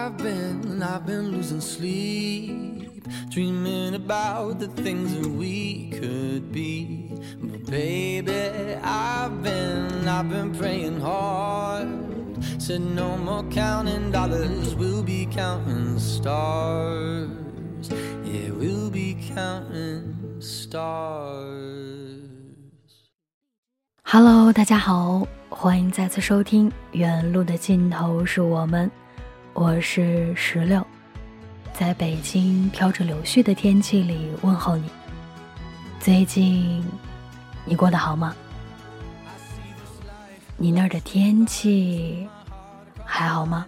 I've been, I've been losing sleep, dreaming about the things that we could be. But baby, I've been, I've been praying hard. Said no more counting dollars, we'll be counting stars. Yeah, we'll be counting stars. Hello，大家好。欢迎再次收听《原路的尽头是我们》， 我是石榴，在北京飘着柳絮的天气里问候你。最近你过得好吗？你那儿的天气还好吗？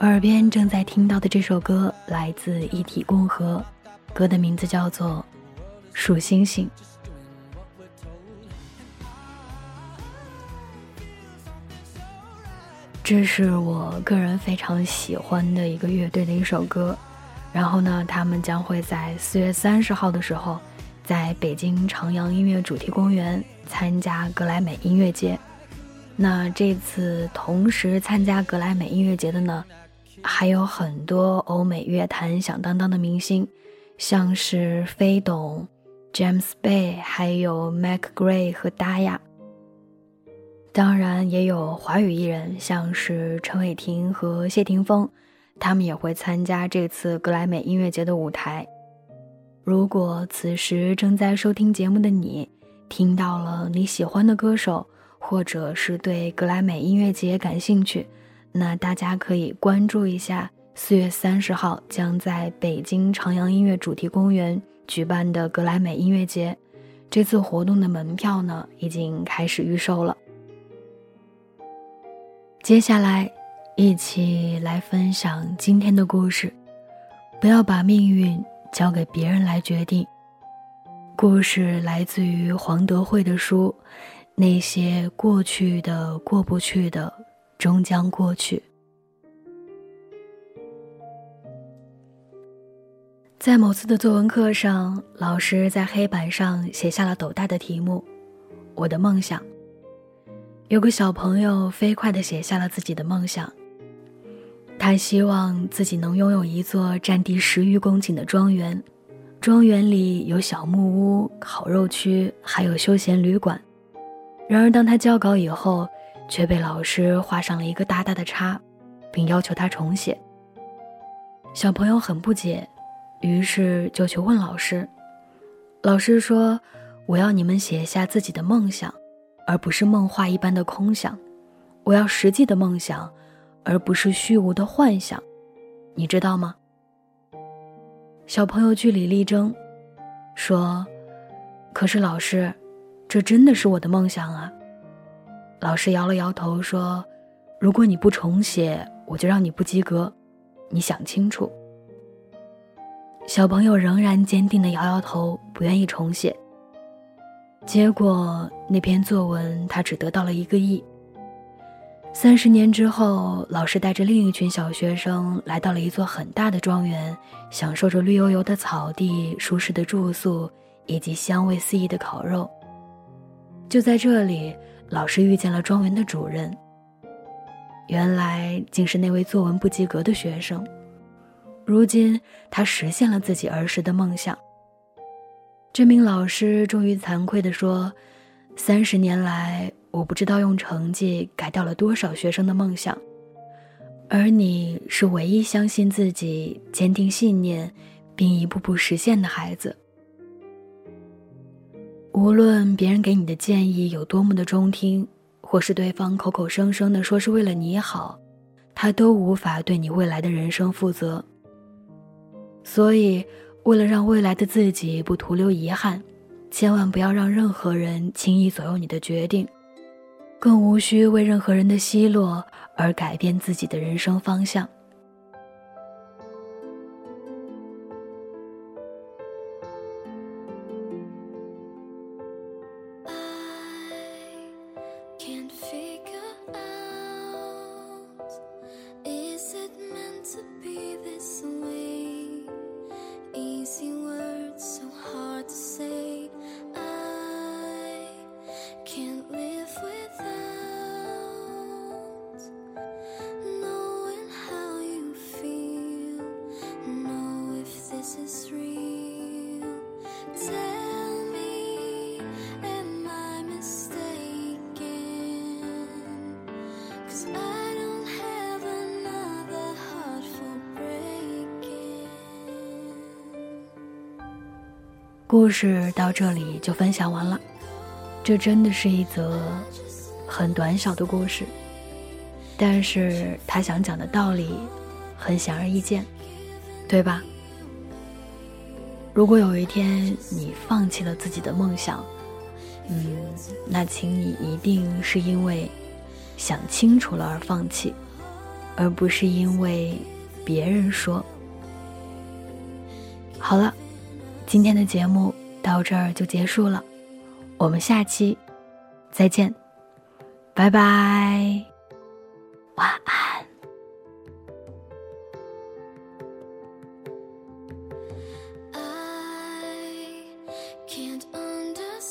耳边正在听到的这首歌来自一体共和，歌的名字叫做《数星星》。这是我个人非常喜欢的一个乐队的一首歌，然后呢，他们将会在四月三十号的时候，在北京长阳音乐主题公园参加格莱美音乐节。那这次同时参加格莱美音乐节的呢，还有很多欧美乐坛响当当的明星，像是飞董、James Bay，还有 Mac Gray 和 Daya。当然也有华语艺人，像是陈伟霆和谢霆锋，他们也会参加这次格莱美音乐节的舞台。如果此时正在收听节目的你，听到了你喜欢的歌手，或者是对格莱美音乐节感兴趣，那大家可以关注一下四月三十号将在北京朝阳音乐主题公园举办的格莱美音乐节。这次活动的门票呢，已经开始预售了。接下来，一起来分享今天的故事。不要把命运交给别人来决定。故事来自于黄德惠的书《那些过去的、过不去的，终将过去》。在某次的作文课上，老师在黑板上写下了斗大的题目：“我的梦想。”有个小朋友飞快地写下了自己的梦想。他希望自己能拥有一座占地十余公顷的庄园，庄园里有小木屋、烤肉区，还有休闲旅馆。然而，当他交稿以后，却被老师画上了一个大大的叉，并要求他重写。小朋友很不解，于是就去问老师。老师说：“我要你们写下自己的梦想。”而不是梦话一般的空想，我要实际的梦想，而不是虚无的幻想，你知道吗？小朋友据理力争，说：“可是老师，这真的是我的梦想啊。”老师摇了摇头说：“如果你不重写，我就让你不及格，你想清楚。”小朋友仍然坚定地摇摇头，不愿意重写。结果那篇作文他只得到了一个亿。三十年之后，老师带着另一群小学生来到了一座很大的庄园，享受着绿油油的草地、舒适的住宿以及香味四溢的烤肉。就在这里，老师遇见了庄园的主人。原来竟是那位作文不及格的学生。如今，他实现了自己儿时的梦想。这名老师终于惭愧地说：“三十年来，我不知道用成绩改掉了多少学生的梦想，而你是唯一相信自己、坚定信念，并一步步实现的孩子。无论别人给你的建议有多么的中听，或是对方口口声声的说是为了你好，他都无法对你未来的人生负责。所以。”为了让未来的自己不徒留遗憾，千万不要让任何人轻易左右你的决定。更无需为任何人的奚落而改变自己的人生方向。故事到这里就分享完了，这真的是一则很短小的故事，但是他想讲的道理很显而易见，对吧？如果有一天你放弃了自己的梦想，嗯，那请你一定是因为想清楚了而放弃，而不是因为别人说。好了。今天的节目到这儿就结束了，我们下期再见，拜拜，can't understand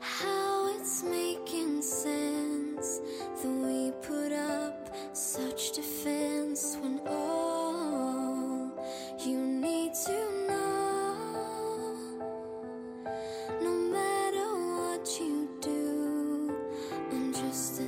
how it's making sense that we put up such defense when all you need to know, no matter what you do, I'm just